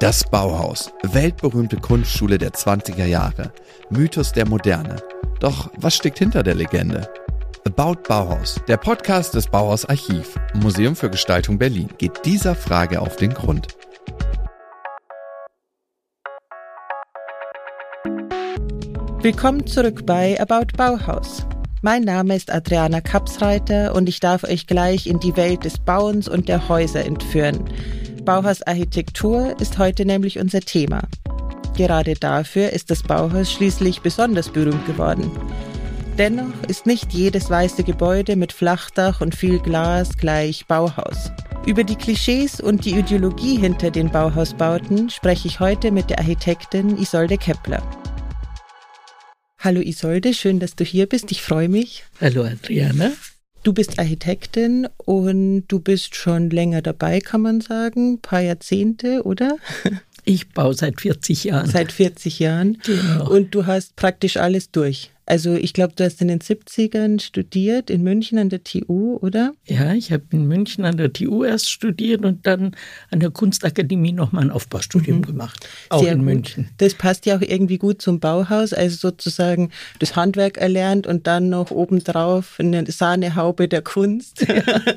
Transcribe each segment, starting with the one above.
Das Bauhaus, weltberühmte Kunstschule der 20er Jahre, Mythos der Moderne. Doch was steckt hinter der Legende? About Bauhaus, der Podcast des Bauhaus Archiv, Museum für Gestaltung Berlin, geht dieser Frage auf den Grund. Willkommen zurück bei About Bauhaus. Mein Name ist Adriana Kapsreiter und ich darf euch gleich in die Welt des Bauens und der Häuser entführen. Bauhausarchitektur ist heute nämlich unser Thema. Gerade dafür ist das Bauhaus schließlich besonders berühmt geworden. Dennoch ist nicht jedes weiße Gebäude mit Flachdach und viel Glas gleich Bauhaus. Über die Klischees und die Ideologie hinter den Bauhausbauten spreche ich heute mit der Architektin Isolde Kepler. Hallo Isolde, schön, dass du hier bist. Ich freue mich. Hallo Adriana. Du bist Architektin und du bist schon länger dabei, kann man sagen. Ein paar Jahrzehnte, oder? Ich baue seit 40 Jahren. Seit 40 Jahren. Genau. Und du hast praktisch alles durch. Also ich glaube, du hast in den 70ern studiert in München an der TU, oder? Ja, ich habe in München an der TU erst studiert und dann an der Kunstakademie nochmal ein Aufbaustudium mhm. gemacht. Auch Sehr in gut. München. Das passt ja auch irgendwie gut zum Bauhaus, also sozusagen das Handwerk erlernt und dann noch obendrauf eine Sahnehaube der Kunst. Ja.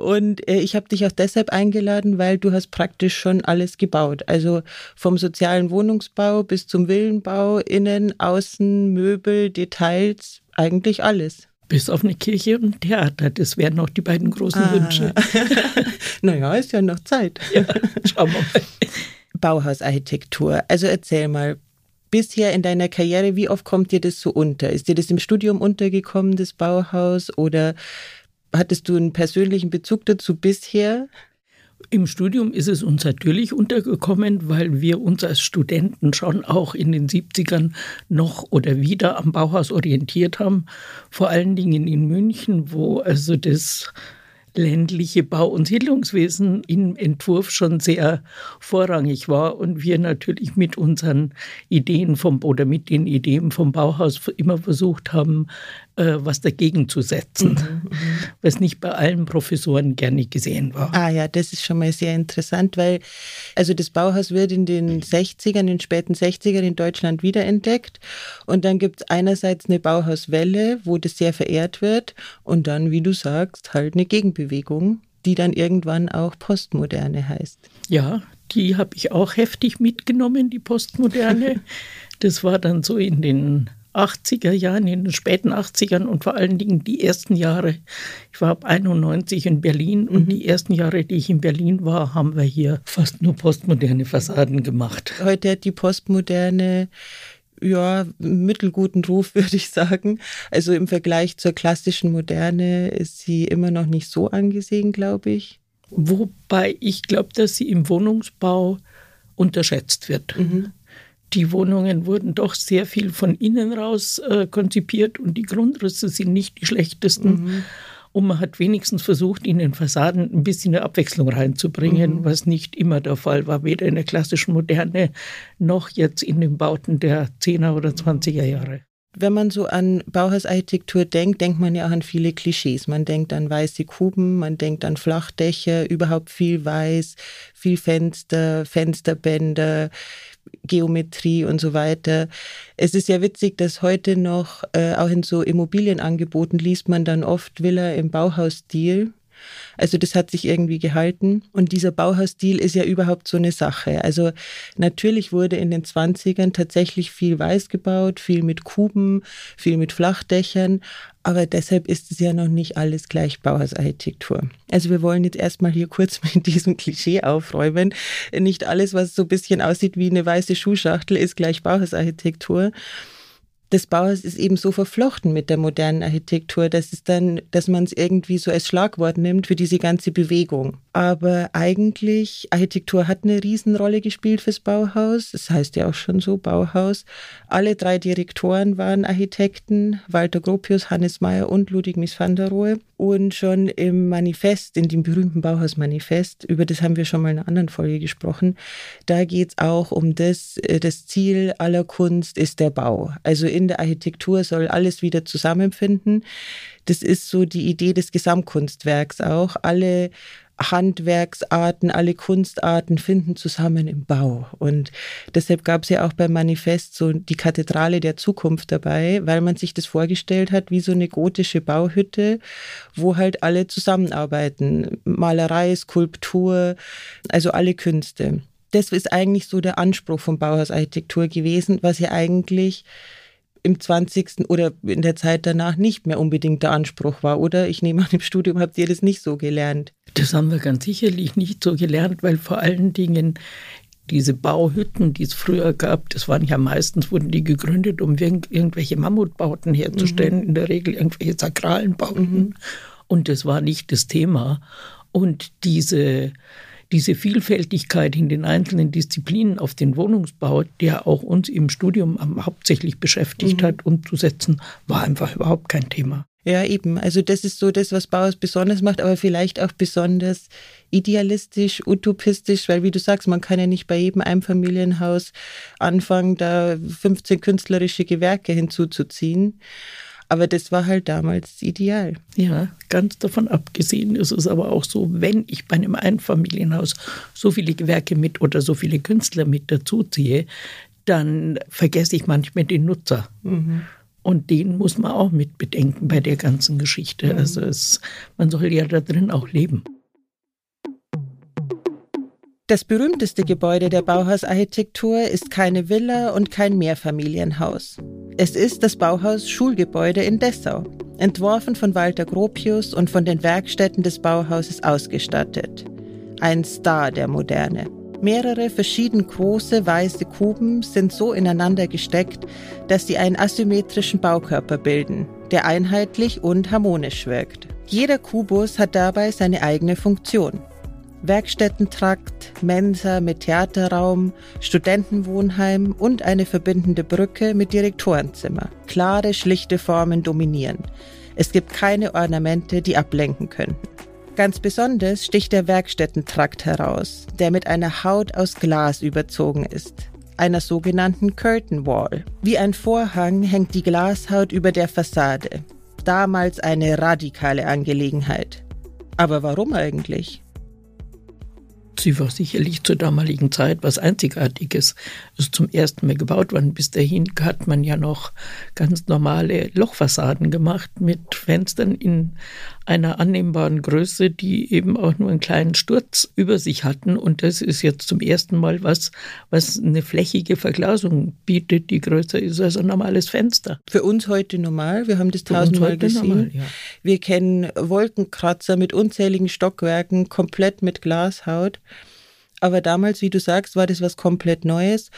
Und äh, ich habe dich auch deshalb eingeladen, weil du hast praktisch schon alles gebaut. Also vom sozialen Wohnungsbau bis zum Villenbau, innen, außen, Möbel, Details, eigentlich alles. Bis auf eine Kirche und ein Theater. Das wären noch die beiden großen ah. Wünsche. naja, ist ja noch Zeit. Ja, schauen wir mal. Bauhausarchitektur. Also erzähl mal, bisher in deiner Karriere, wie oft kommt dir das so unter? Ist dir das im Studium untergekommen, das Bauhaus? Oder Hattest du einen persönlichen Bezug dazu bisher? Im Studium ist es uns natürlich untergekommen, weil wir uns als Studenten schon auch in den 70ern noch oder wieder am Bauhaus orientiert haben. Vor allen Dingen in München, wo also das ländliche Bau- und Siedlungswesen im Entwurf schon sehr vorrangig war und wir natürlich mit unseren Ideen vom oder mit den Ideen vom Bauhaus immer versucht haben, äh, was dagegen zu setzen, mhm, mhm, was nicht bei allen Professoren gerne gesehen war. Ah ja, das ist schon mal sehr interessant, weil also das Bauhaus wird in den 60ern, in den späten 60ern in Deutschland wiederentdeckt und dann gibt es einerseits eine Bauhauswelle, wo das sehr verehrt wird und dann, wie du sagst, halt eine Gegenbewegung, die dann irgendwann auch Postmoderne heißt. Ja, die habe ich auch heftig mitgenommen, die Postmoderne. Das war dann so in den 80er Jahren, in den späten 80ern und vor allen Dingen die ersten Jahre. Ich war ab 91 in Berlin und mhm. die ersten Jahre, die ich in Berlin war, haben wir hier fast nur postmoderne Fassaden gemacht. Heute hat die Postmoderne ja, mittelguten Ruf, würde ich sagen. Also im Vergleich zur klassischen Moderne ist sie immer noch nicht so angesehen, glaube ich. Wobei ich glaube, dass sie im Wohnungsbau unterschätzt wird. Mhm die Wohnungen wurden doch sehr viel von innen raus äh, konzipiert und die Grundrisse sind nicht die schlechtesten. Mhm. Und man hat wenigstens versucht, in den Fassaden ein bisschen eine Abwechslung reinzubringen, mhm. was nicht immer der Fall war, weder in der klassischen Moderne noch jetzt in den Bauten der 10er oder 20er Jahre. Wenn man so an Bauhausarchitektur denkt, denkt man ja auch an viele Klischees. Man denkt an weiße Kuben, man denkt an Flachdächer, überhaupt viel weiß, viel Fenster, Fensterbänder. Geometrie und so weiter. Es ist ja witzig, dass heute noch äh, auch in so Immobilienangeboten liest man dann oft Villa im Bauhausstil. Also das hat sich irgendwie gehalten. Und dieser Bauhausstil ist ja überhaupt so eine Sache. Also natürlich wurde in den 20ern tatsächlich viel weiß gebaut, viel mit Kuben, viel mit Flachdächern. Aber deshalb ist es ja noch nicht alles gleich Bauhausarchitektur. Also wir wollen jetzt erstmal hier kurz mit diesem Klischee aufräumen. Nicht alles, was so ein bisschen aussieht wie eine weiße Schuhschachtel, ist gleich Bauhausarchitektur das Bauhaus ist eben so verflochten mit der modernen Architektur, dass es dann, dass man es irgendwie so als Schlagwort nimmt für diese ganze Bewegung. Aber eigentlich, Architektur hat eine Riesenrolle gespielt fürs Bauhaus. Das heißt ja auch schon so, Bauhaus. Alle drei Direktoren waren Architekten, Walter Gropius, Hannes Mayer und Ludwig Mies van der Rohe. Und schon im Manifest, in dem berühmten Bauhausmanifest, über das haben wir schon mal in einer anderen Folge gesprochen, da geht es auch um das, äh, das Ziel aller Kunst ist der Bau. Also in der Architektur soll alles wieder zusammenfinden. Das ist so die Idee des Gesamtkunstwerks auch. Alle Handwerksarten, alle Kunstarten finden zusammen im Bau. Und deshalb gab es ja auch beim Manifest so die Kathedrale der Zukunft dabei, weil man sich das vorgestellt hat wie so eine gotische Bauhütte, wo halt alle zusammenarbeiten. Malerei, Skulptur, also alle Künste. Das ist eigentlich so der Anspruch von Bauhausarchitektur gewesen, was ja eigentlich im 20. oder in der Zeit danach nicht mehr unbedingt der Anspruch war, oder? Ich nehme an, im Studium habt ihr das nicht so gelernt. Das haben wir ganz sicherlich nicht so gelernt, weil vor allen Dingen diese Bauhütten, die es früher gab, das waren ja meistens, wurden die gegründet, um irgendwelche Mammutbauten herzustellen, mhm. in der Regel irgendwelche sakralen Bauten. Mhm. Und das war nicht das Thema. Und diese diese Vielfältigkeit in den einzelnen Disziplinen auf den Wohnungsbau, der auch uns im Studium hauptsächlich beschäftigt mhm. hat, umzusetzen, war einfach überhaupt kein Thema. Ja, eben. Also das ist so das, was Bauhaus besonders macht, aber vielleicht auch besonders idealistisch, utopistisch, weil wie du sagst, man kann ja nicht bei jedem Einfamilienhaus anfangen, da 15 künstlerische Gewerke hinzuzuziehen. Aber das war halt damals ideal. Ja, ganz davon abgesehen ist es aber auch so, wenn ich bei einem Einfamilienhaus so viele Gewerke mit oder so viele Künstler mit dazuziehe, dann vergesse ich manchmal den Nutzer. Mhm. Und den muss man auch mit bedenken bei der ganzen Geschichte. Mhm. Also es, man soll ja da drin auch leben. Das berühmteste Gebäude der Bauhausarchitektur ist keine Villa und kein Mehrfamilienhaus. Es ist das Bauhaus Schulgebäude in Dessau, entworfen von Walter Gropius und von den Werkstätten des Bauhauses ausgestattet. Ein Star der Moderne. Mehrere verschieden große weiße Kuben sind so ineinander gesteckt, dass sie einen asymmetrischen Baukörper bilden, der einheitlich und harmonisch wirkt. Jeder Kubus hat dabei seine eigene Funktion. Werkstättentrakt, Mensa mit Theaterraum, Studentenwohnheim und eine verbindende Brücke mit Direktorenzimmer. Klare, schlichte Formen dominieren. Es gibt keine Ornamente, die ablenken könnten. Ganz besonders sticht der Werkstättentrakt heraus, der mit einer Haut aus Glas überzogen ist, einer sogenannten Curtain Wall. Wie ein Vorhang hängt die Glashaut über der Fassade. Damals eine radikale Angelegenheit. Aber warum eigentlich? Sie war sicherlich zur damaligen Zeit was Einzigartiges. Es ist zum ersten Mal gebaut worden. Bis dahin hat man ja noch ganz normale Lochfassaden gemacht mit Fenstern in einer annehmbaren Größe, die eben auch nur einen kleinen Sturz über sich hatten. Und das ist jetzt zum ersten Mal was, was eine flächige Verglasung bietet, die größer ist als ein normales Fenster. Für uns heute normal. Wir haben das tausendmal gesehen. Normal, ja. Wir kennen Wolkenkratzer mit unzähligen Stockwerken, komplett mit Glashaut. Aber damals, wie du sagst, war das was komplett Neues.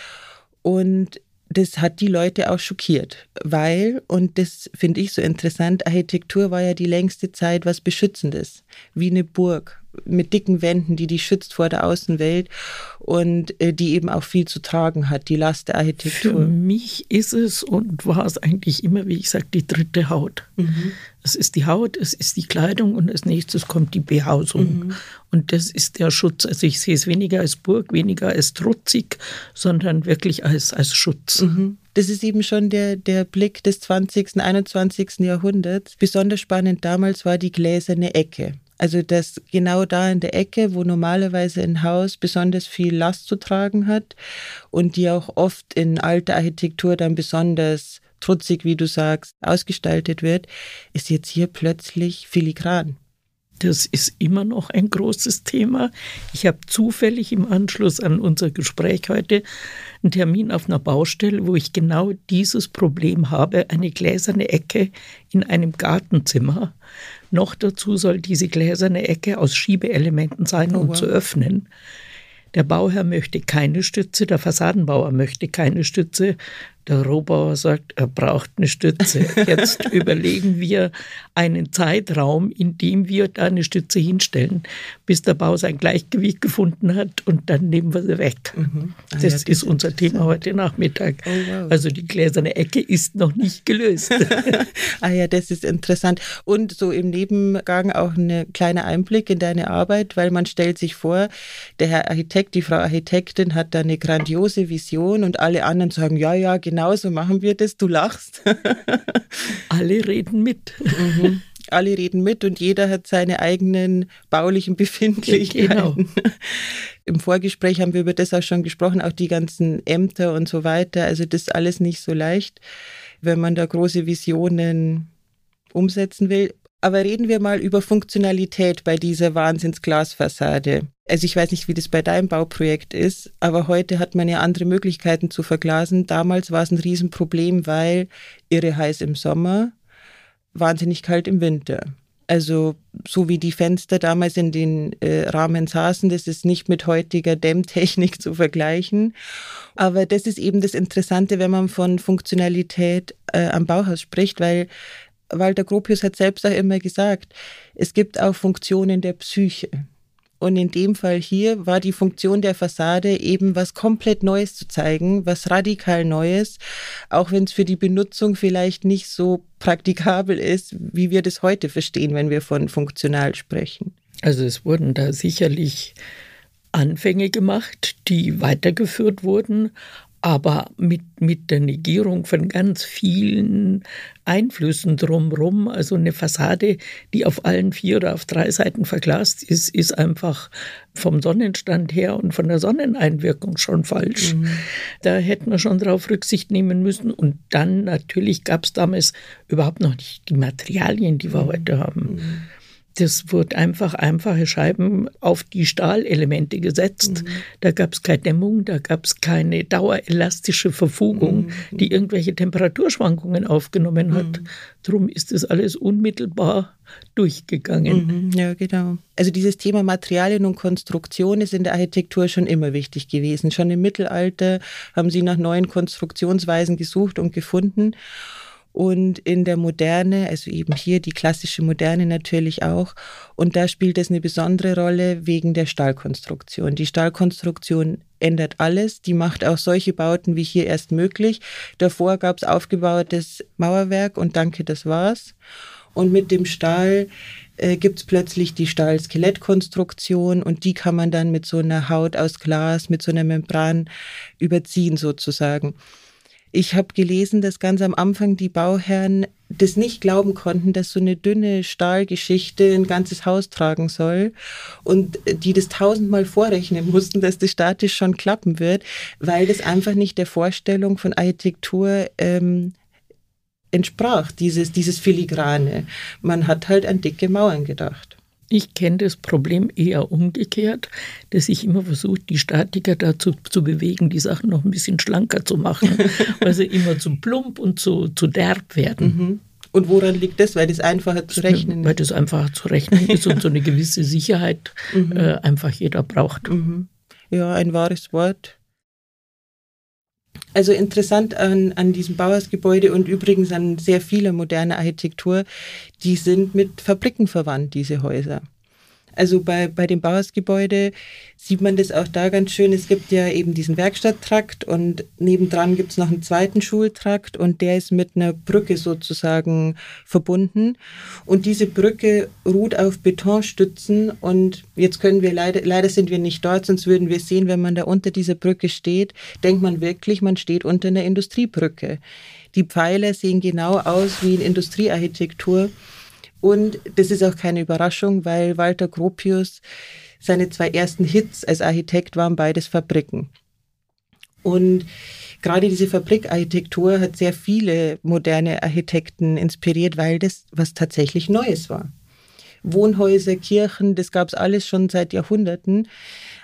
Und das hat die Leute auch schockiert, weil, und das finde ich so interessant, Architektur war ja die längste Zeit was Beschützendes, wie eine Burg mit dicken Wänden, die die schützt vor der Außenwelt und äh, die eben auch viel zu tragen hat, die Last der Architektur. Für mich ist es und war es eigentlich immer, wie ich sage, die dritte Haut. Mhm. Es ist die Haut, es ist die Kleidung und als nächstes kommt die Behausung. Mhm. Und das ist der Schutz. Also ich sehe es weniger als Burg, weniger als trutzig, sondern wirklich als, als Schutz. Mhm. Das ist eben schon der, der Blick des 20., 21. Jahrhunderts. Besonders spannend damals war die gläserne Ecke. Also dass genau da in der Ecke, wo normalerweise ein Haus besonders viel Last zu tragen hat und die auch oft in alter Architektur dann besonders trutzig, wie du sagst, ausgestaltet wird, ist jetzt hier plötzlich filigran. Das ist immer noch ein großes Thema. Ich habe zufällig im Anschluss an unser Gespräch heute einen Termin auf einer Baustelle, wo ich genau dieses Problem habe, eine gläserne Ecke in einem Gartenzimmer. Noch dazu soll diese gläserne Ecke aus Schiebeelementen sein, um oh, wow. zu öffnen. Der Bauherr möchte keine Stütze, der Fassadenbauer möchte keine Stütze. Der Rohbauer sagt, er braucht eine Stütze. Jetzt überlegen wir einen Zeitraum, in dem wir da eine Stütze hinstellen, bis der Bau sein Gleichgewicht gefunden hat und dann nehmen wir sie weg. Mhm. Ah, das, ja, das, ist unser Thema heute Nachmittag. Oh, wow. Also die gläserne Ecke ist noch nicht gelöst. ah ja, das ist interessant. Und so im Nebengang auch ein kleiner Einblick in deine Arbeit, weil man stellt sich vor, der Herr Architekt, die Frau Architektin hat da eine grandiose Vision und alle anderen sagen, ja, ja, genau genau so machen wir das. Du lachst. Alle reden mit. Mhm. alle reden mit und jeder hat seine eigenen baulichen Befindlichkeiten. Genau. Im Vorgespräch haben wir über das auch schon gesprochen, auch die ganzen Ämter und so weiter. Also das ist alles nicht so leicht, wenn man da große Visionen umsetzen will. Aber reden wir mal über Funktionalität bei dieser Wahnsinnsglasfassade. Also ich weiß nicht, wie das bei deinem Bauprojekt ist, aber heute hat man ja andere Möglichkeiten zu verglasen. Damals war es ein Riesenproblem, weil irre heiß im Sommer, wahnsinnig kalt im Winter. Also so wie die Fenster damals in den äh, Rahmen saßen, das ist nicht mit heutiger Dämmtechnik zu vergleichen. Aber das ist eben das Interessante, wenn man von Funktionalität äh, am Bauhaus spricht, weil Walter Gropius hat selbst auch immer gesagt, es gibt auch Funktionen der Psyche. Und in dem Fall hier war die Funktion der Fassade eben was komplett Neues zu zeigen, was radikal Neues, auch wenn es für die Benutzung vielleicht nicht so praktikabel ist, wie wir das heute verstehen, wenn wir von funktional sprechen. Also es wurden da sicherlich Anfänge gemacht, die weitergeführt wurden, aber mit, mit der Negierung von ganz vielen Einflüssen drumherum. Also eine Fassade, die auf allen vier oder auf drei Seiten verglast ist, ist einfach vom Sonnenstand her und von der Sonneneinwirkung schon falsch. Mhm. Da hätten wir schon darauf Rücksicht nehmen müssen. Und dann natürlich gab es damals überhaupt noch nicht die Materialien, die wir mhm. heute haben. Das wurde einfach einfache Scheiben auf die Stahlelemente gesetzt. Mhm. Da gab es keine Dämmung, da gab es keine dauerelastische Verfugung, mhm. die irgendwelche Temperaturschwankungen aufgenommen hat. Mhm. Drum ist das alles unmittelbar durchgegangen. Mhm. Ja, genau. Also dieses Thema Materialien und Konstruktion ist in der Architektur schon immer wichtig gewesen. Schon im Mittelalter haben sie nach neuen Konstruktionsweisen gesucht und gefunden. Und in der Moderne, also eben hier die klassische Moderne natürlich auch. Und da spielt es eine besondere Rolle wegen der Stahlkonstruktion. Die Stahlkonstruktion ändert alles. Die macht auch solche Bauten wie hier erst möglich. Davor gab es aufgebautes Mauerwerk und danke, das war's. Und mit dem Stahl äh, gibt es plötzlich die Stahl-Skelettkonstruktion und die kann man dann mit so einer Haut aus Glas, mit so einer Membran überziehen sozusagen. Ich habe gelesen, dass ganz am Anfang die Bauherren das nicht glauben konnten, dass so eine dünne Stahlgeschichte ein ganzes Haus tragen soll und die das tausendmal vorrechnen mussten, dass das statisch schon klappen wird, weil das einfach nicht der Vorstellung von Architektur ähm, entsprach, dieses, dieses Filigrane. Man hat halt an dicke Mauern gedacht. Ich kenne das Problem eher umgekehrt, dass ich immer versuche, die Statiker dazu zu bewegen, die Sachen noch ein bisschen schlanker zu machen, weil sie immer zu plump und zu, zu derb werden. Mhm. Und woran liegt das? Weil das einfacher zu rechnen ist? Weil das einfacher zu rechnen ist und so eine gewisse Sicherheit mhm. äh, einfach jeder braucht. Mhm. Ja, ein wahres Wort. Also interessant an, an diesem Bauersgebäude und übrigens an sehr vieler moderner Architektur, die sind mit Fabriken verwandt, diese Häuser. Also bei, bei dem Bauersgebäude sieht man das auch da ganz schön. Es gibt ja eben diesen Werkstatttrakt und nebendran gibt es noch einen zweiten Schultrakt und der ist mit einer Brücke sozusagen verbunden. Und diese Brücke ruht auf Betonstützen und jetzt können wir leider, leider sind wir nicht dort, sonst würden wir sehen, wenn man da unter dieser Brücke steht, denkt man wirklich, man steht unter einer Industriebrücke. Die Pfeiler sehen genau aus wie in Industriearchitektur. Und das ist auch keine Überraschung, weil Walter Gropius seine zwei ersten Hits als Architekt waren beides Fabriken. Und gerade diese Fabrikarchitektur hat sehr viele moderne Architekten inspiriert, weil das was tatsächlich Neues war. Wohnhäuser, Kirchen, das gab es alles schon seit Jahrhunderten.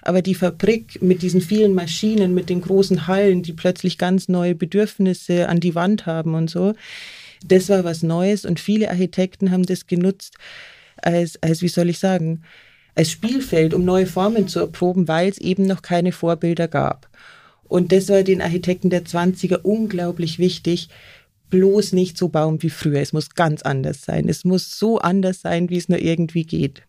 Aber die Fabrik mit diesen vielen Maschinen, mit den großen Hallen, die plötzlich ganz neue Bedürfnisse an die Wand haben und so, das war was Neues und viele Architekten haben das genutzt als, als wie soll ich sagen, als Spielfeld, um neue Formen zu erproben, weil es eben noch keine Vorbilder gab. Und das war den Architekten der 20er unglaublich wichtig, bloß nicht so bauen wie früher. Es muss ganz anders sein. Es muss so anders sein, wie es nur irgendwie geht.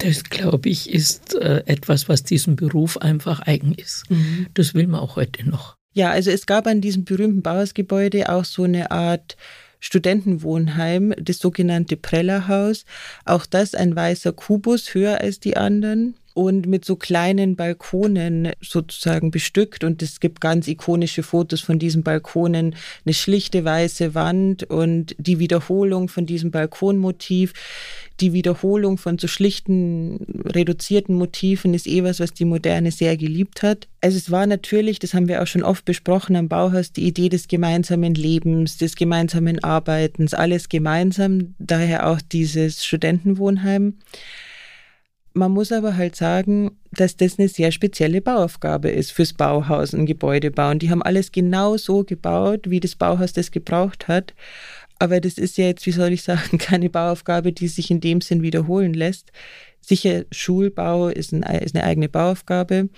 Das, glaube ich, ist äh, etwas, was diesem Beruf einfach eigen ist. Mhm. Das will man auch heute noch. Ja, also es gab an diesem berühmten Bauersgebäude auch so eine Art Studentenwohnheim, das sogenannte Prellerhaus. Auch das ein weißer Kubus, höher als die anderen. Und mit so kleinen Balkonen sozusagen bestückt. Und es gibt ganz ikonische Fotos von diesen Balkonen, eine schlichte weiße Wand und die Wiederholung von diesem Balkonmotiv. Die Wiederholung von so schlichten, reduzierten Motiven ist eh was, was die Moderne sehr geliebt hat. Also es war natürlich, das haben wir auch schon oft besprochen am Bauhaus, die Idee des gemeinsamen Lebens, des gemeinsamen Arbeitens, alles gemeinsam, daher auch dieses Studentenwohnheim. Man muss aber halt sagen, dass das eine sehr spezielle Bauaufgabe ist fürs Bauhaus, ein Gebäude bauen. Die haben alles genau so gebaut, wie das Bauhaus das gebraucht hat. Aber das ist ja jetzt, wie soll ich sagen, keine Bauaufgabe, die sich in dem Sinn wiederholen lässt. Sicher, Schulbau ist, ein, ist eine eigene Bauaufgabe.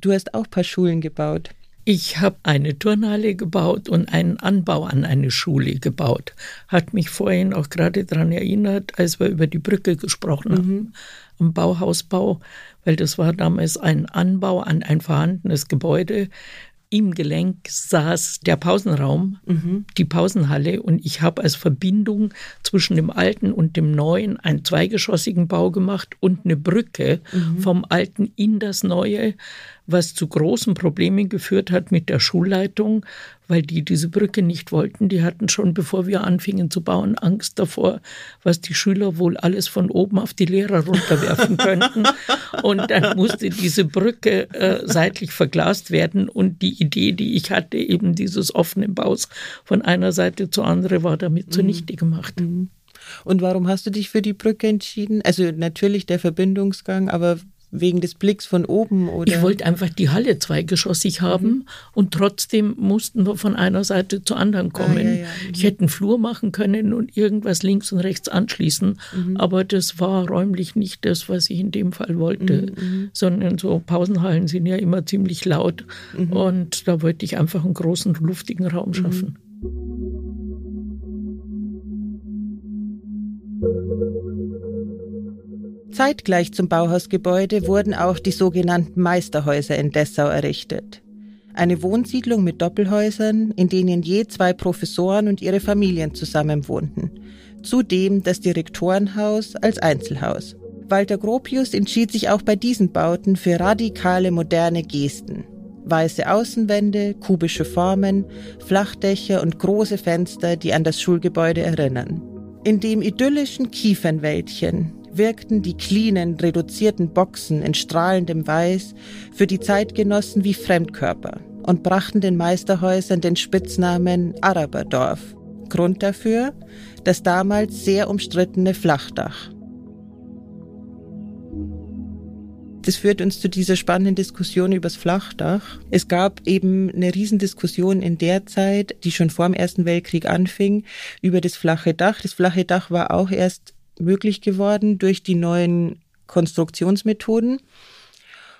Du hast auch ein paar Schulen gebaut. Ich habe eine Turnhalle gebaut und einen Anbau an eine Schule gebaut. Hat mich vorhin auch gerade daran erinnert, als wir über die Brücke gesprochen mhm. haben, am Bauhausbau, weil das war damals ein Anbau an ein vorhandenes Gebäude, im Gelenk saß der Pausenraum, mhm. die Pausenhalle und ich habe als Verbindung zwischen dem alten und dem neuen einen zweigeschossigen Bau gemacht und eine Brücke mhm. vom alten in das neue was zu großen Problemen geführt hat mit der Schulleitung, weil die diese Brücke nicht wollten. Die hatten schon, bevor wir anfingen zu bauen, Angst davor, was die Schüler wohl alles von oben auf die Lehrer runterwerfen könnten. Und dann musste diese Brücke äh, seitlich verglast werden. Und die Idee, die ich hatte, eben dieses offenen Baus von einer Seite zur anderen, war damit mhm. zunichte gemacht. Mhm. Und warum hast du dich für die Brücke entschieden? Also natürlich der Verbindungsgang, aber wegen des Blicks von oben? Oder? Ich wollte einfach die Halle zweigeschossig haben mhm. und trotzdem mussten wir von einer Seite zur anderen kommen. Ah, ja, ja. Mhm. Ich hätte einen Flur machen können und irgendwas links und rechts anschließen, mhm. aber das war räumlich nicht das, was ich in dem Fall wollte, mhm, mhm. sondern so Pausenhallen sind ja immer ziemlich laut mhm. und da wollte ich einfach einen großen, luftigen Raum schaffen. Zeitgleich zum Bauhausgebäude wurden auch die sogenannten Meisterhäuser in Dessau errichtet. Eine Wohnsiedlung mit Doppelhäusern, in denen je zwei Professoren und ihre Familien zusammenwohnten. Zudem das Direktorenhaus als Einzelhaus. Walter Gropius entschied sich auch bei diesen Bauten für radikale moderne Gesten. Weiße Außenwände, kubische Formen, Flachdächer und große Fenster, die an das Schulgebäude erinnern. In dem idyllischen Kiefernwäldchen, wirkten die cleanen, reduzierten Boxen in strahlendem Weiß für die Zeitgenossen wie Fremdkörper und brachten den Meisterhäusern den Spitznamen Araberdorf. Grund dafür das damals sehr umstrittene Flachdach. Das führt uns zu dieser spannenden Diskussion über das Flachdach. Es gab eben eine Riesendiskussion in der Zeit, die schon vor dem Ersten Weltkrieg anfing, über das flache Dach. Das flache Dach war auch erst möglich geworden durch die neuen Konstruktionsmethoden.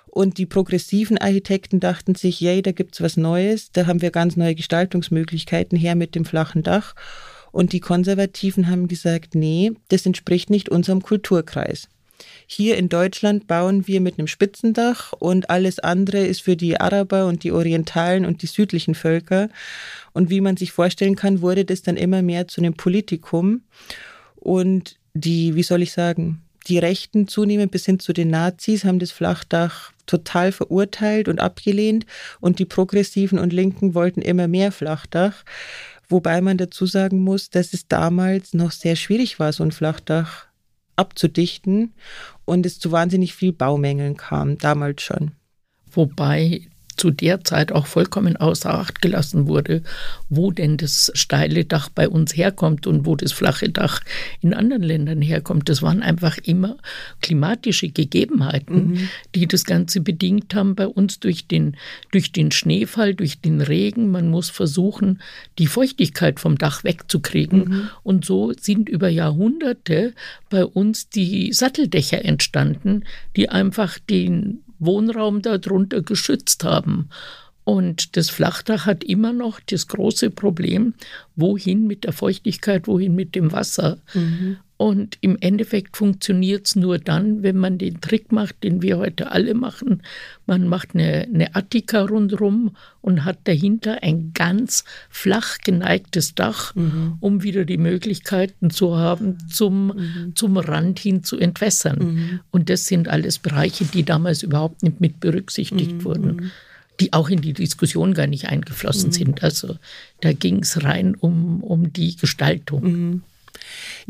Und die progressiven Architekten dachten sich, yay, da gibt's was Neues, da haben wir ganz neue Gestaltungsmöglichkeiten her mit dem flachen Dach. Und die Konservativen haben gesagt, nee, das entspricht nicht unserem Kulturkreis. Hier in Deutschland bauen wir mit einem Spitzendach und alles andere ist für die Araber und die Orientalen und die südlichen Völker. Und wie man sich vorstellen kann, wurde das dann immer mehr zu einem Politikum. Und die, wie soll ich sagen, die Rechten zunehmend bis hin zu den Nazis haben das Flachdach total verurteilt und abgelehnt und die Progressiven und Linken wollten immer mehr Flachdach. Wobei man dazu sagen muss, dass es damals noch sehr schwierig war, so ein Flachdach abzudichten und es zu wahnsinnig viel Baumängeln kam, damals schon. Wobei zu der Zeit auch vollkommen außer Acht gelassen wurde, wo denn das steile Dach bei uns herkommt und wo das flache Dach in anderen Ländern herkommt. Das waren einfach immer klimatische Gegebenheiten, mhm. die das Ganze bedingt haben bei uns durch den, durch den Schneefall, durch den Regen. Man muss versuchen, die Feuchtigkeit vom Dach wegzukriegen. Mhm. Und so sind über Jahrhunderte bei uns die Satteldächer entstanden, die einfach den Wohnraum darunter geschützt haben. Und das Flachdach hat immer noch das große Problem, wohin mit der Feuchtigkeit, wohin mit dem Wasser. Mhm. Und im Endeffekt funktioniert es nur dann, wenn man den Trick macht, den wir heute alle machen. Man macht eine, eine Attika rundherum und hat dahinter ein ganz flach geneigtes Dach, mhm. um wieder die Möglichkeiten zu haben, zum, mhm. zum Rand hin zu entwässern. Mhm. Und das sind alles Bereiche, die damals überhaupt nicht mit berücksichtigt mhm. wurden mhm. die auch in die Diskussion gar nicht eingeflossen mhm. sind. Also da ging es rein um, um die Gestaltung.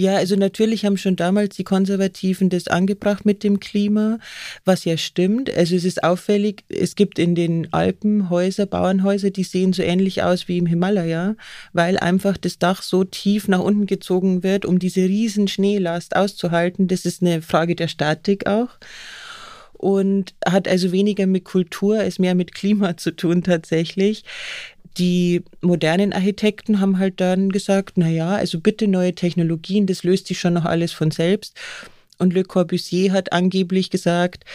Ja, also natürlich haben schon damals die Konservativen das angebracht mit dem Klima, was ja stimmt. Also es ist auffällig, es gibt in den Alpen Häuser, Bauernhäuser, die sehen so ähnlich aus wie im Himalaya, weil einfach das Dach so tief nach unten gezogen wird, um diese riesen Schneelast auszuhalten. Das ist eine Frage der Statik auch und hat also weniger mit Kultur als mehr mit Klima zu tun tatsächlich die modernen Architekten haben halt dann gesagt, na ja, also bitte neue Technologien, das löst sich schon noch alles von selbst. Und Le Corbusier hat angeblich gesagt,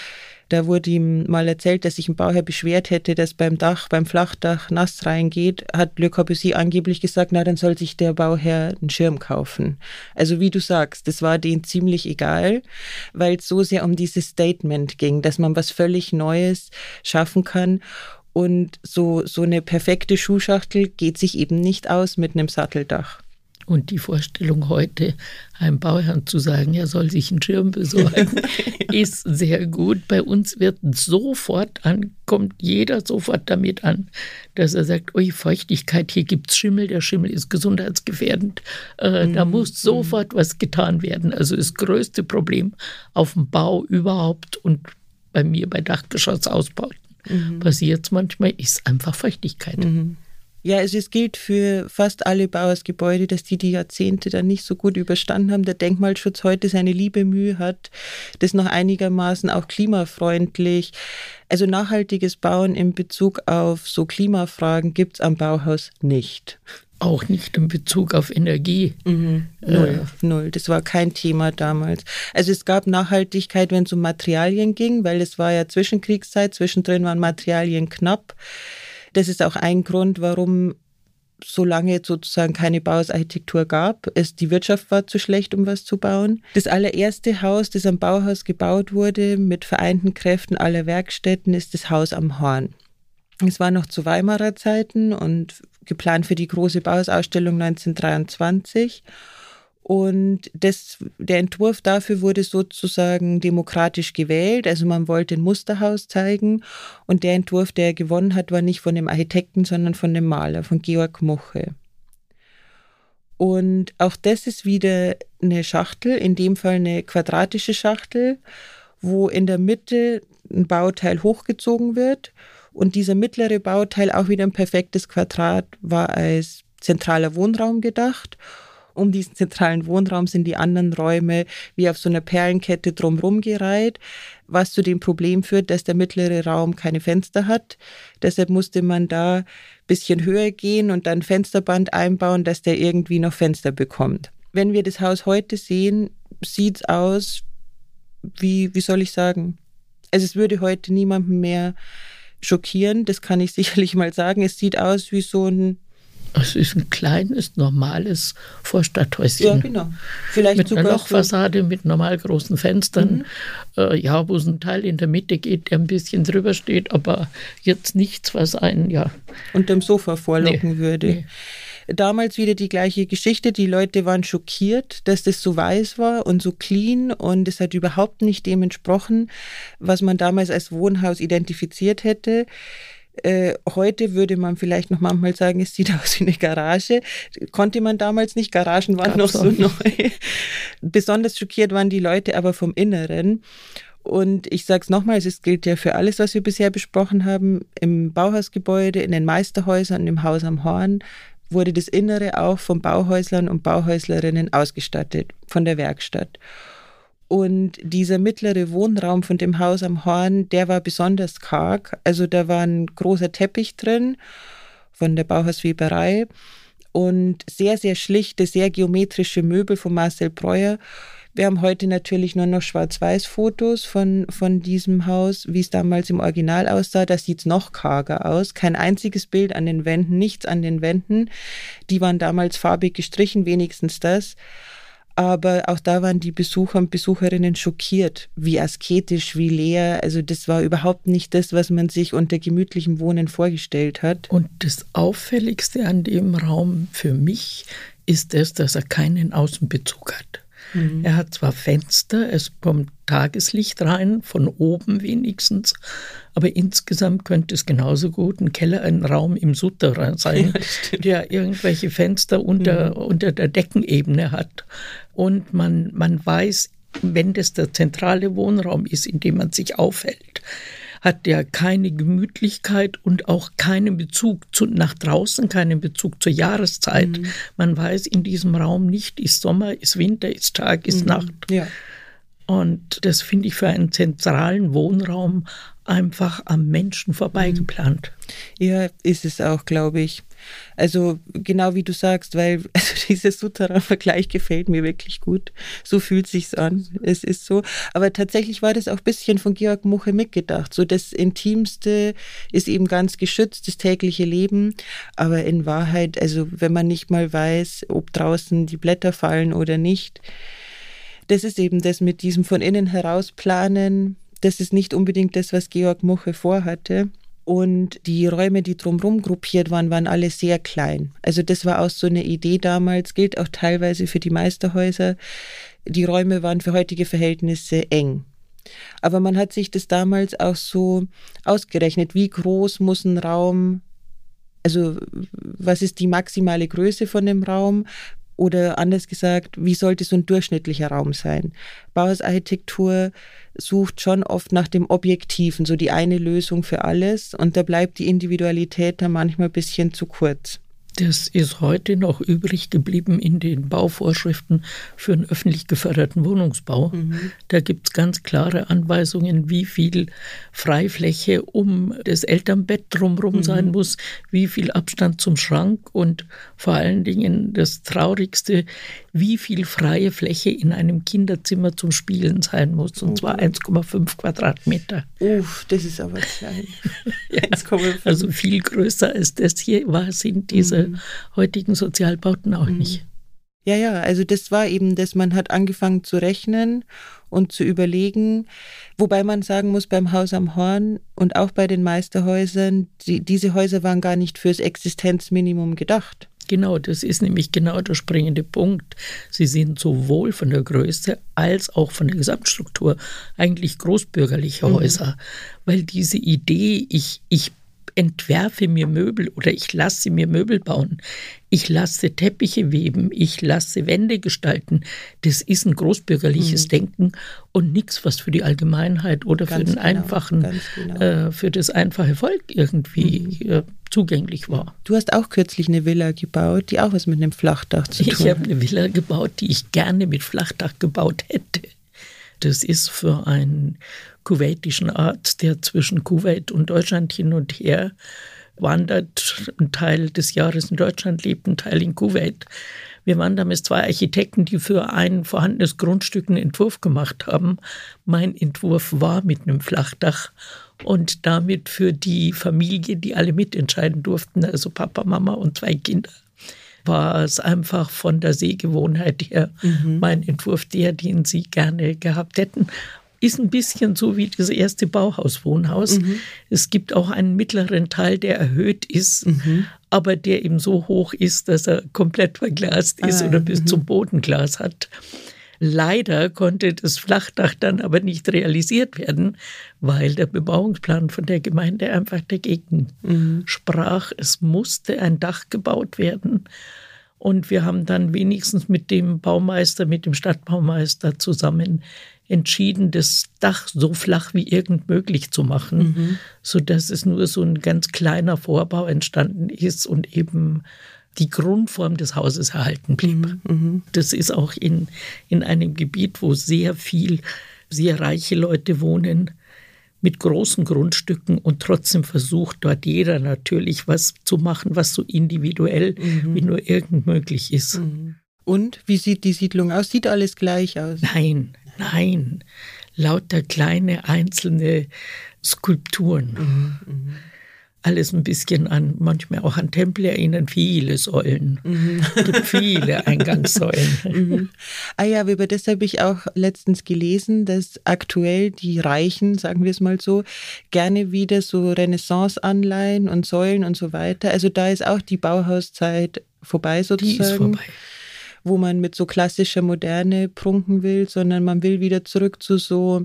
da wurde ihm mal erzählt, dass sich ein Bauherr beschwert hätte, dass beim Dach, beim Flachdach nass reingeht, hat Le Corbusier angeblich gesagt, na, dann soll sich der Bauherr einen Schirm kaufen. Also wie du sagst, das war denen ziemlich egal, weil es so sehr um dieses Statement ging, dass man was völlig Neues schaffen kann. Und so, so eine perfekte Schuhschachtel geht sich eben nicht aus mit einem Satteldach. Und die Vorstellung heute, einem Bauherrn zu sagen, er soll sich einen Schirm besorgen, ist sehr gut. Bei uns wird sofort an, kommt jeder sofort damit an, dass er sagt, ui, Feuchtigkeit, hier gibt es Schimmel, der Schimmel ist gesundheitsgefährdend. Äh, mhm. Da muss sofort was getan werden. Also das größte Problem auf dem Bau überhaupt und bei mir bei Dachgeschossausbauten mhm. passiert manchmal, ist einfach Feuchtigkeit. Mhm. Ja, also es gilt für fast alle Bauersgebäude, dass die die Jahrzehnte dann nicht so gut überstanden haben. Der Denkmalschutz heute seine liebe Mühe hat, das noch einigermaßen auch klimafreundlich. Also nachhaltiges Bauen in Bezug auf so Klimafragen gibt es am Bauhaus nicht. Auch nicht in Bezug auf Energie. Mhm. Null, äh. null. Das war kein Thema damals. Also es gab Nachhaltigkeit, wenn es um Materialien ging, weil es war ja Zwischenkriegszeit, zwischendrin waren Materialien knapp. Das ist auch ein Grund, warum so lange sozusagen keine Bauhausarchitektur gab. Es, die Wirtschaft war zu schlecht, um was zu bauen. Das allererste Haus, das am Bauhaus gebaut wurde, mit vereinten Kräften aller Werkstätten, ist das Haus am Horn. Es war noch zu Weimarer Zeiten und geplant für die große Bauhausausstellung 1923. Und das, der Entwurf dafür wurde sozusagen demokratisch gewählt. Also man wollte ein Musterhaus zeigen. Und der Entwurf, der gewonnen hat, war nicht von dem Architekten, sondern von dem Maler, von Georg Muche. Und auch das ist wieder eine Schachtel, in dem Fall eine quadratische Schachtel, wo in der Mitte ein Bauteil hochgezogen wird und dieser mittlere Bauteil, auch wieder ein perfektes Quadrat, war als zentraler Wohnraum gedacht. Um diesen zentralen Wohnraum sind die anderen Räume wie auf so einer Perlenkette drumherum gereiht, was zu dem Problem führt, dass der mittlere Raum keine Fenster hat. Deshalb musste man da ein bisschen höher gehen und dann Fensterband einbauen, dass der irgendwie noch Fenster bekommt. Wenn wir das Haus heute sehen, sieht es aus wie, wie soll ich sagen? Also es würde heute niemandem mehr schockierend, das kann ich sicherlich mal sagen. Es sieht aus wie so ein es ist ein kleines, normales Vorstadthäuschen. Ja, genau. Vielleicht mit einer Lochfassade, mit normal großen Fenstern. Mhm. Äh, ja, wo es ein Teil in der Mitte geht, der ein bisschen drüber steht, aber jetzt nichts, was einen, ja. Unterm Sofa vorlocken nee, würde. Nee damals wieder die gleiche Geschichte. Die Leute waren schockiert, dass das so weiß war und so clean und es hat überhaupt nicht dem entsprochen, was man damals als Wohnhaus identifiziert hätte. Äh, heute würde man vielleicht noch manchmal sagen, es sieht aus wie eine Garage. Konnte man damals nicht. Garagen waren Gab's noch so neu. Besonders schockiert waren die Leute aber vom Inneren. Und ich sage es nochmals, es gilt ja für alles, was wir bisher besprochen haben. Im Bauhausgebäude, in den Meisterhäusern, im Haus am Horn wurde das Innere auch von Bauhäuslern und Bauhäuslerinnen ausgestattet, von der Werkstatt. Und dieser mittlere Wohnraum von dem Haus am Horn, der war besonders karg. Also da war ein großer Teppich drin von der Bauhausweberei und sehr, sehr schlichte, sehr geometrische Möbel von Marcel Breuer. Wir haben heute natürlich nur noch Schwarz-Weiß-Fotos von, von diesem Haus, wie es damals im Original aussah. Da sieht noch karger aus. Kein einziges Bild an den Wänden, nichts an den Wänden. Die waren damals farbig gestrichen, wenigstens das. Aber auch da waren die Besucher und Besucherinnen schockiert, wie asketisch, wie leer. Also das war überhaupt nicht das, was man sich unter gemütlichem Wohnen vorgestellt hat. Und das Auffälligste an dem Raum für mich ist es, dass er keinen Außenbezug hat. Mhm. Er hat zwar Fenster, es kommt Tageslicht rein, von oben wenigstens, aber insgesamt könnte es genauso gut ein Keller, ein Raum im Souterrain sein, ja, der irgendwelche Fenster unter, mhm. unter der Deckenebene hat. Und man, man weiß, wenn das der zentrale Wohnraum ist, in dem man sich aufhält, hat der keine Gemütlichkeit und auch keinen Bezug zu, nach draußen, keinen Bezug zur Jahreszeit. Mhm. Man weiß in diesem Raum nicht, ist Sommer, ist Winter, ist Tag, ist mhm. Nacht. Ja. Und das finde ich für einen zentralen Wohnraum einfach am Menschen vorbeigeplant. Ja, ist es auch, glaube ich. Also genau wie du sagst, weil also dieser Souterrain-Vergleich gefällt mir wirklich gut. So fühlt sich's an. Es ist so. Aber tatsächlich war das auch ein bisschen von Georg Muche mitgedacht. So das Intimste ist eben ganz geschützt, das tägliche Leben. Aber in Wahrheit, also wenn man nicht mal weiß, ob draußen die Blätter fallen oder nicht, das ist eben das mit diesem von innen heraus planen. Das ist nicht unbedingt das, was Georg Muche vorhatte. Und die Räume, die drumherum gruppiert waren, waren alle sehr klein. Also das war auch so eine Idee damals, gilt auch teilweise für die Meisterhäuser. Die Räume waren für heutige Verhältnisse eng. Aber man hat sich das damals auch so ausgerechnet, wie groß muss ein Raum, also was ist die maximale Größe von dem Raum, oder anders gesagt, wie sollte so ein durchschnittlicher Raum sein? Bauhausarchitektur sucht schon oft nach dem Objektiven, so die eine Lösung für alles. Und da bleibt die Individualität dann manchmal ein bisschen zu kurz. Das ist heute noch übrig geblieben in den Bauvorschriften für einen öffentlich geförderten Wohnungsbau. Mhm. Da gibt es ganz klare Anweisungen, wie viel Freifläche um das Elternbett drumherum mhm. sein muss, wie viel Abstand zum Schrank und vor allen Dingen das Traurigste, wie viel freie Fläche in einem Kinderzimmer zum Spielen sein muss, und oh. zwar 1,5 Quadratmeter. Uff, das ist aber klein. ja, also viel größer als das hier war, sind diese mhm. heutigen Sozialbauten auch mhm. nicht. Ja, ja, also das war eben das, man hat angefangen zu rechnen und zu überlegen, wobei man sagen muss, beim Haus am Horn und auch bei den Meisterhäusern, die, diese Häuser waren gar nicht fürs Existenzminimum gedacht. Genau, das ist nämlich genau der springende Punkt. Sie sind sowohl von der Größe als auch von der Gesamtstruktur eigentlich großbürgerliche mhm. Häuser, weil diese Idee, ich, ich entwerfe mir Möbel oder ich lasse mir Möbel bauen, ich lasse Teppiche weben, ich lasse Wände gestalten. Das ist ein großbürgerliches mhm. Denken und nichts, was für die Allgemeinheit oder ganz für den genau, einfachen, genau. äh, für das einfache Volk irgendwie mhm. äh, zugänglich war. Du hast auch kürzlich eine Villa gebaut, die auch was mit einem Flachdach zu tun hat. Ich habe eine Villa gebaut, die ich gerne mit Flachdach gebaut hätte. Das ist für einen kuwaitischen Arzt, der zwischen Kuwait und Deutschland hin und her wandert, ein Teil des Jahres in Deutschland lebt, ein Teil in Kuwait. Wir waren damals zwei Architekten, die für ein vorhandenes Grundstück einen Entwurf gemacht haben. Mein Entwurf war mit einem Flachdach und damit für die Familie, die alle mitentscheiden durften, also Papa, Mama und zwei Kinder, war es einfach von der Sehgewohnheit her mhm. mein Entwurf der, den sie gerne gehabt hätten ist ein bisschen so wie das erste Bauhauswohnhaus. Mhm. Es gibt auch einen mittleren Teil, der erhöht ist, mhm. aber der eben so hoch ist, dass er komplett verglast ist ah, oder bis mhm. zum Bodenglas hat. Leider konnte das Flachdach dann aber nicht realisiert werden, weil der Bebauungsplan von der Gemeinde einfach dagegen mhm. sprach. Es musste ein Dach gebaut werden. Und wir haben dann wenigstens mit dem Baumeister, mit dem Stadtbaumeister zusammen entschieden, das Dach so flach wie irgend möglich zu machen, mhm. sodass es nur so ein ganz kleiner Vorbau entstanden ist und eben die Grundform des Hauses erhalten blieb. Mhm. mhm. Das ist auch in, in einem Gebiet, wo sehr viel, sehr reiche Leute wohnen, mit großen Grundstücken und trotzdem versucht dort jeder natürlich was zu machen, was so individuell mhm. wie nur irgend möglich ist. Mhm. Und wie sieht die Siedlung aus? Sieht alles gleich aus? Nein, Nein, lauter kleine einzelne Skulpturen. Mhm, mh. Alles ein bisschen an, manchmal auch an Tempel erinnern, viele Säulen. Mhm. Es gibt viele Eingangssäulen. Mhm. Ah ja, über das habe ich auch letztens gelesen, dass aktuell die Reichen, sagen wir es mal so, gerne wieder so Renaissance-Anleihen und Säulen und so weiter. Also da ist auch die Bauhauszeit vorbei sozusagen. Die ist vorbei wo man mit so klassischer Moderne prunken will, sondern man will wieder zurück zu so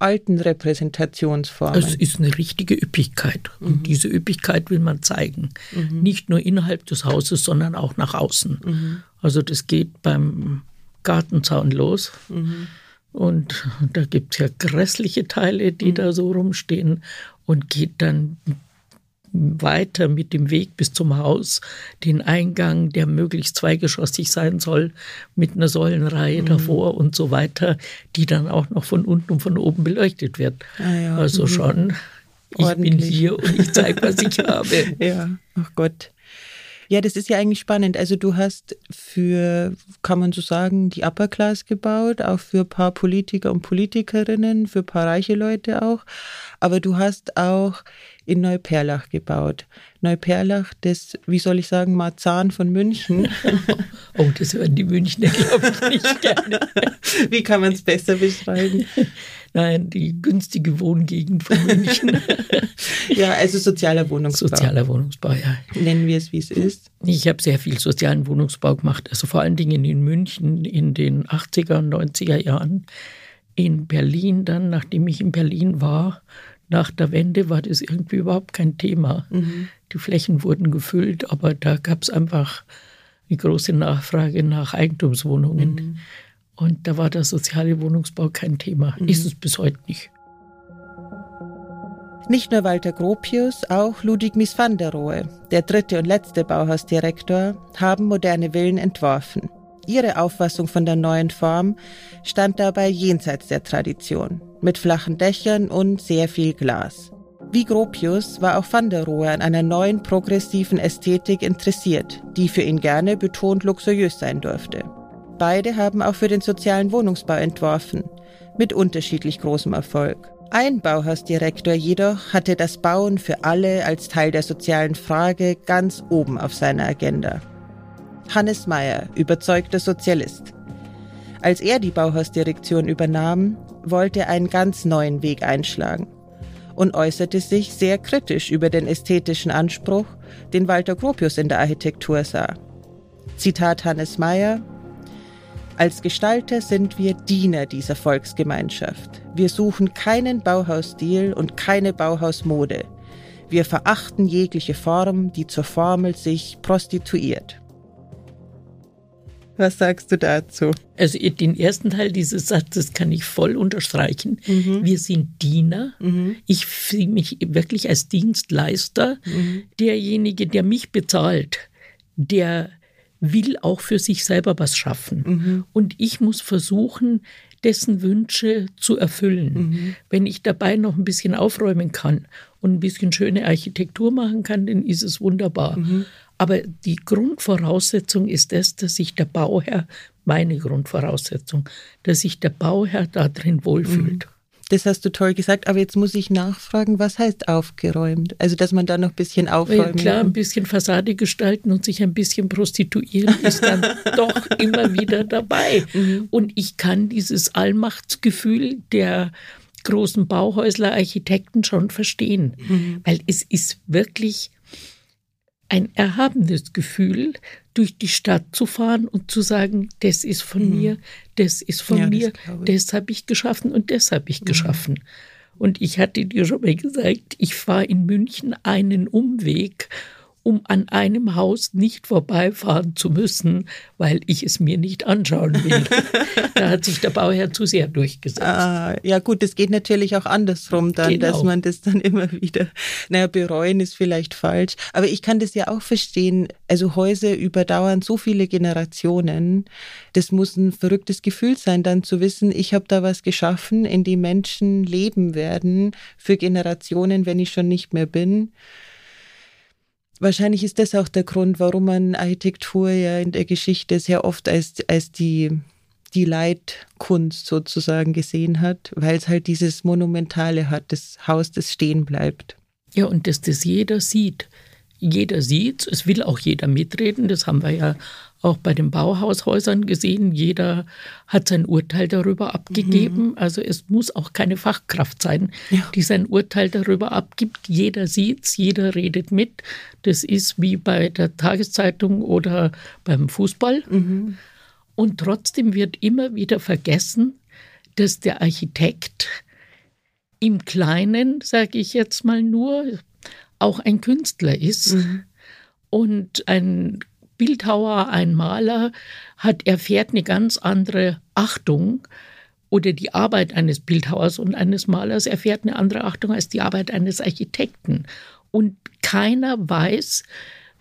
alten Repräsentationsformen. Es ist eine richtige Üppigkeit. Und mhm. diese Üppigkeit will man zeigen. Mhm. Nicht nur innerhalb des Hauses, sondern auch nach außen. Mhm. Also das geht beim Gartenzaun los. Mhm. Und da gibt es ja grässliche Teile, die mhm. da so rumstehen. Und geht dann weiter mit dem Weg bis zum Haus, den Eingang, der möglichst zweigeschossig sein soll, mit einer Säulenreihe mhm. davor und so weiter, die dann auch noch von unten und von oben beleuchtet wird. Ah ja. Also mhm. schon, ich Ordentlich. bin hier und ich zeige, was ich habe. Ja, ach Gott. Ja, das ist ja eigentlich spannend. Also du hast für, kann man so sagen, die Upper Class gebaut, auch für ein paar Politiker und Politikerinnen, für ein paar reiche Leute auch. Aber du hast auch in Neuperlach gebaut. Neuperlach, das, wie soll ich sagen, Marzahn von München. oh, das hören die Münchner, glaube ich, nicht gerne. wie kann man es besser beschreiben? Nein, die günstige Wohngegend von München. ja, also sozialer Wohnungsbau. Sozialer Wohnungsbau, ja. Nennen wir es, wie es ist. Ich habe sehr viel sozialen Wohnungsbau gemacht, also vor allen Dingen in München in den 80er und 90er Jahren. In Berlin dann, nachdem ich in Berlin war, nach der Wende war das irgendwie überhaupt kein Thema. Mhm. Die Flächen wurden gefüllt, aber da gab es einfach eine große Nachfrage nach Eigentumswohnungen. Mhm. Und da war der soziale Wohnungsbau kein Thema. Mhm. Ist es bis heute nicht. Nicht nur Walter Gropius, auch Ludwig Mies van der Rohe, der dritte und letzte Bauhausdirektor, haben moderne Villen entworfen. Ihre Auffassung von der neuen Form stand dabei jenseits der Tradition mit flachen Dächern und sehr viel Glas. Wie Gropius war auch van der Rohe an einer neuen progressiven Ästhetik interessiert, die für ihn gerne betont luxuriös sein durfte. Beide haben auch für den sozialen Wohnungsbau entworfen, mit unterschiedlich großem Erfolg. Ein Bauhausdirektor jedoch hatte das Bauen für alle als Teil der sozialen Frage ganz oben auf seiner Agenda. Hannes Meyer, überzeugter Sozialist. Als er die Bauhausdirektion übernahm, wollte einen ganz neuen Weg einschlagen und äußerte sich sehr kritisch über den ästhetischen Anspruch, den Walter Gropius in der Architektur sah. Zitat Hannes Meyer Als Gestalter sind wir Diener dieser Volksgemeinschaft. Wir suchen keinen Bauhausstil und keine Bauhausmode. Wir verachten jegliche Form, die zur Formel sich prostituiert. Was sagst du dazu? Also den ersten Teil dieses Satzes kann ich voll unterstreichen. Mhm. Wir sind Diener. Mhm. Ich sehe mich wirklich als Dienstleister. Mhm. Derjenige, der mich bezahlt, der will auch für sich selber was schaffen. Mhm. Und ich muss versuchen, dessen Wünsche zu erfüllen. Mhm. Wenn ich dabei noch ein bisschen aufräumen kann und ein bisschen schöne Architektur machen kann, dann ist es wunderbar. Mhm. Aber die Grundvoraussetzung ist das, dass sich der Bauherr, meine Grundvoraussetzung, dass sich der Bauherr da drin wohlfühlt. Das hast du toll gesagt, aber jetzt muss ich nachfragen, was heißt aufgeräumt? Also, dass man da noch ein bisschen aufräumen ja, Klar, ein bisschen Fassade gestalten und sich ein bisschen prostituieren ist dann doch immer wieder dabei. Mhm. Und ich kann dieses Allmachtsgefühl der großen Bauhäusler, Architekten schon verstehen, mhm. weil es ist wirklich ein erhabenes Gefühl, durch die Stadt zu fahren und zu sagen, das ist von mhm. mir, das ist von ja, mir, das, das habe ich geschaffen und das habe ich mhm. geschaffen. Und ich hatte dir schon mal gesagt, ich fahre in München einen Umweg um an einem Haus nicht vorbeifahren zu müssen, weil ich es mir nicht anschauen will. da hat sich der Bauherr zu sehr durchgesetzt. Ah, ja gut, das geht natürlich auch andersrum dann, genau. dass man das dann immer wieder, naja, bereuen ist vielleicht falsch, aber ich kann das ja auch verstehen, also Häuser überdauern so viele Generationen, das muss ein verrücktes Gefühl sein, dann zu wissen, ich habe da was geschaffen, in dem Menschen leben werden für Generationen, wenn ich schon nicht mehr bin. Wahrscheinlich ist das auch der Grund, warum man Architektur ja in der Geschichte sehr oft als, als die, die Leitkunst sozusagen gesehen hat, weil es halt dieses Monumentale hat, das Haus, das stehen bleibt. Ja, und dass das jeder sieht. Jeder sieht es will auch jeder mitreden. Das haben wir ja auch bei den Bauhaushäusern gesehen. Jeder hat sein Urteil darüber abgegeben. Mhm. Also es muss auch keine Fachkraft sein, ja. die sein Urteil darüber abgibt. Jeder sieht es, jeder redet mit. Das ist wie bei der Tageszeitung oder beim Fußball. Mhm. Und trotzdem wird immer wieder vergessen, dass der Architekt im Kleinen, sage ich jetzt mal nur, auch ein Künstler ist. Mhm. Und ein Bildhauer, ein Maler hat, erfährt eine ganz andere Achtung oder die Arbeit eines Bildhauers und eines Malers erfährt eine andere Achtung als die Arbeit eines Architekten. Und keiner weiß,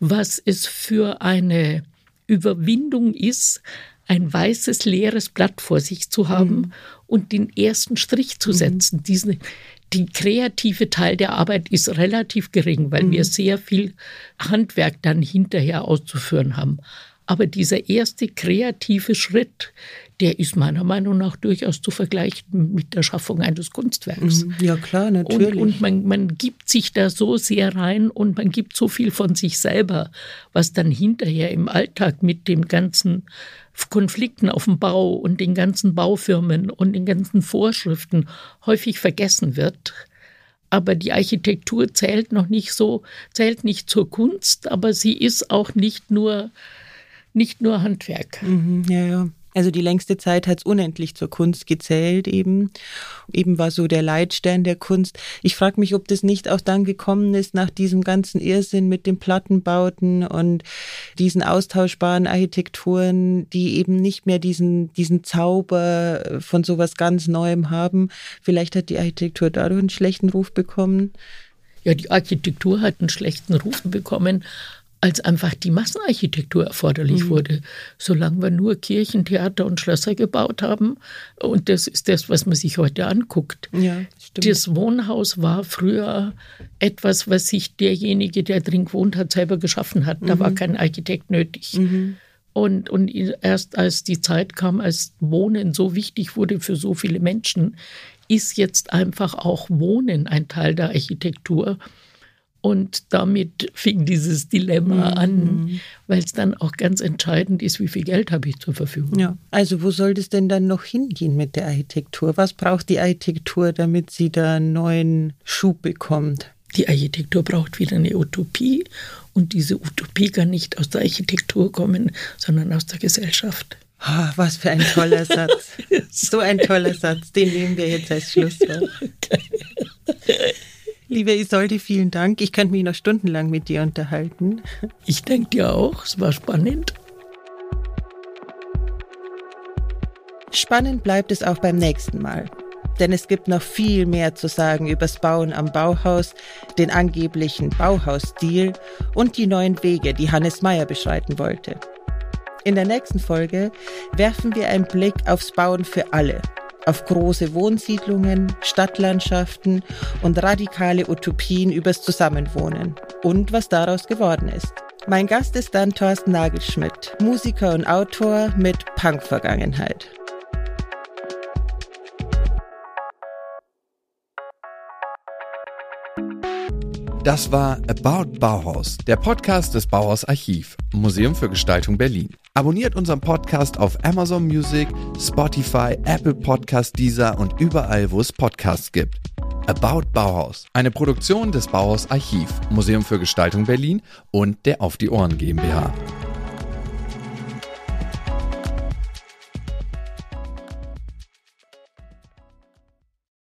was es für eine Überwindung ist, ein weißes, leeres Blatt vor sich zu haben mhm. und den ersten Strich zu mhm. setzen. Mhm. Diesen, die kreative Teil der Arbeit ist relativ gering, weil mhm. wir sehr viel Handwerk dann hinterher auszuführen haben. Aber dieser erste kreative Schritt, der ist meiner Meinung nach durchaus zu vergleichen mit der Schaffung eines Kunstwerks. Mhm. Ja, klar, natürlich. Und, und man, man gibt sich da so sehr rein und man gibt so viel von sich selber, was dann hinterher im Alltag mit dem ganzen Konflikten auf dem Bau und den ganzen Baufirmen und den ganzen Vorschriften häufig vergessen wird. Aber die Architektur zählt noch nicht so, zählt nicht zur Kunst, aber sie ist auch nicht nur, nicht nur Handwerk. Mhm, ja, ja. Also die längste Zeit hat es unendlich zur Kunst gezählt eben. Eben war so der Leitstern der Kunst. Ich frage mich, ob das nicht auch dann gekommen ist nach diesem ganzen Irrsinn mit den Plattenbauten und diesen austauschbaren Architekturen, die eben nicht mehr diesen, diesen Zauber von sowas ganz Neuem haben. Vielleicht hat die Architektur dadurch einen schlechten Ruf bekommen. Ja, die Architektur hat einen schlechten Ruf bekommen, als einfach die Massenarchitektur erforderlich mhm. wurde. Solange wir nur Kirchen, Theater und Schlösser gebaut haben, und das ist das, was man sich heute anguckt. Ja, das Wohnhaus war früher etwas, was sich derjenige, der drin gewohnt hat, selber geschaffen hat. Da mhm. war kein Architekt nötig. Mhm. Und, und erst als die Zeit kam, als Wohnen so wichtig wurde für so viele Menschen, ist jetzt einfach auch Wohnen ein Teil der Architektur. Und damit fing dieses Dilemma mhm. an, weil es dann auch ganz entscheidend ist, wie viel Geld habe ich zur Verfügung. Ja, also wo soll das denn dann noch hingehen mit der Architektur? Was braucht die Architektur, damit sie da einen neuen Schub bekommt? Die Architektur braucht wieder eine Utopie und diese Utopie kann nicht aus der Architektur kommen, sondern aus der Gesellschaft. Oh, was für ein toller Satz. so ein toller Satz. Den nehmen wir jetzt als Schlusswort. Liebe Isolde, vielen Dank. Ich könnte mich noch stundenlang mit dir unterhalten. Ich denke dir auch, es war spannend. Spannend bleibt es auch beim nächsten Mal. Denn es gibt noch viel mehr zu sagen übers Bauen am Bauhaus, den angeblichen Bauhausstil und die neuen Wege, die Hannes Meyer beschreiten wollte. In der nächsten Folge werfen wir einen Blick aufs Bauen für alle auf große Wohnsiedlungen, Stadtlandschaften und radikale Utopien übers Zusammenwohnen und was daraus geworden ist. Mein Gast ist dann Thorsten Nagelschmidt, Musiker und Autor mit Punk-Vergangenheit. Das war About Bauhaus, der Podcast des Bauhaus Archiv, Museum für Gestaltung Berlin. Abonniert unseren Podcast auf Amazon Music, Spotify, Apple Podcast, Deezer und überall, wo es Podcasts gibt. About Bauhaus, eine Produktion des Bauhaus Archiv, Museum für Gestaltung Berlin und der Auf die Ohren GmbH.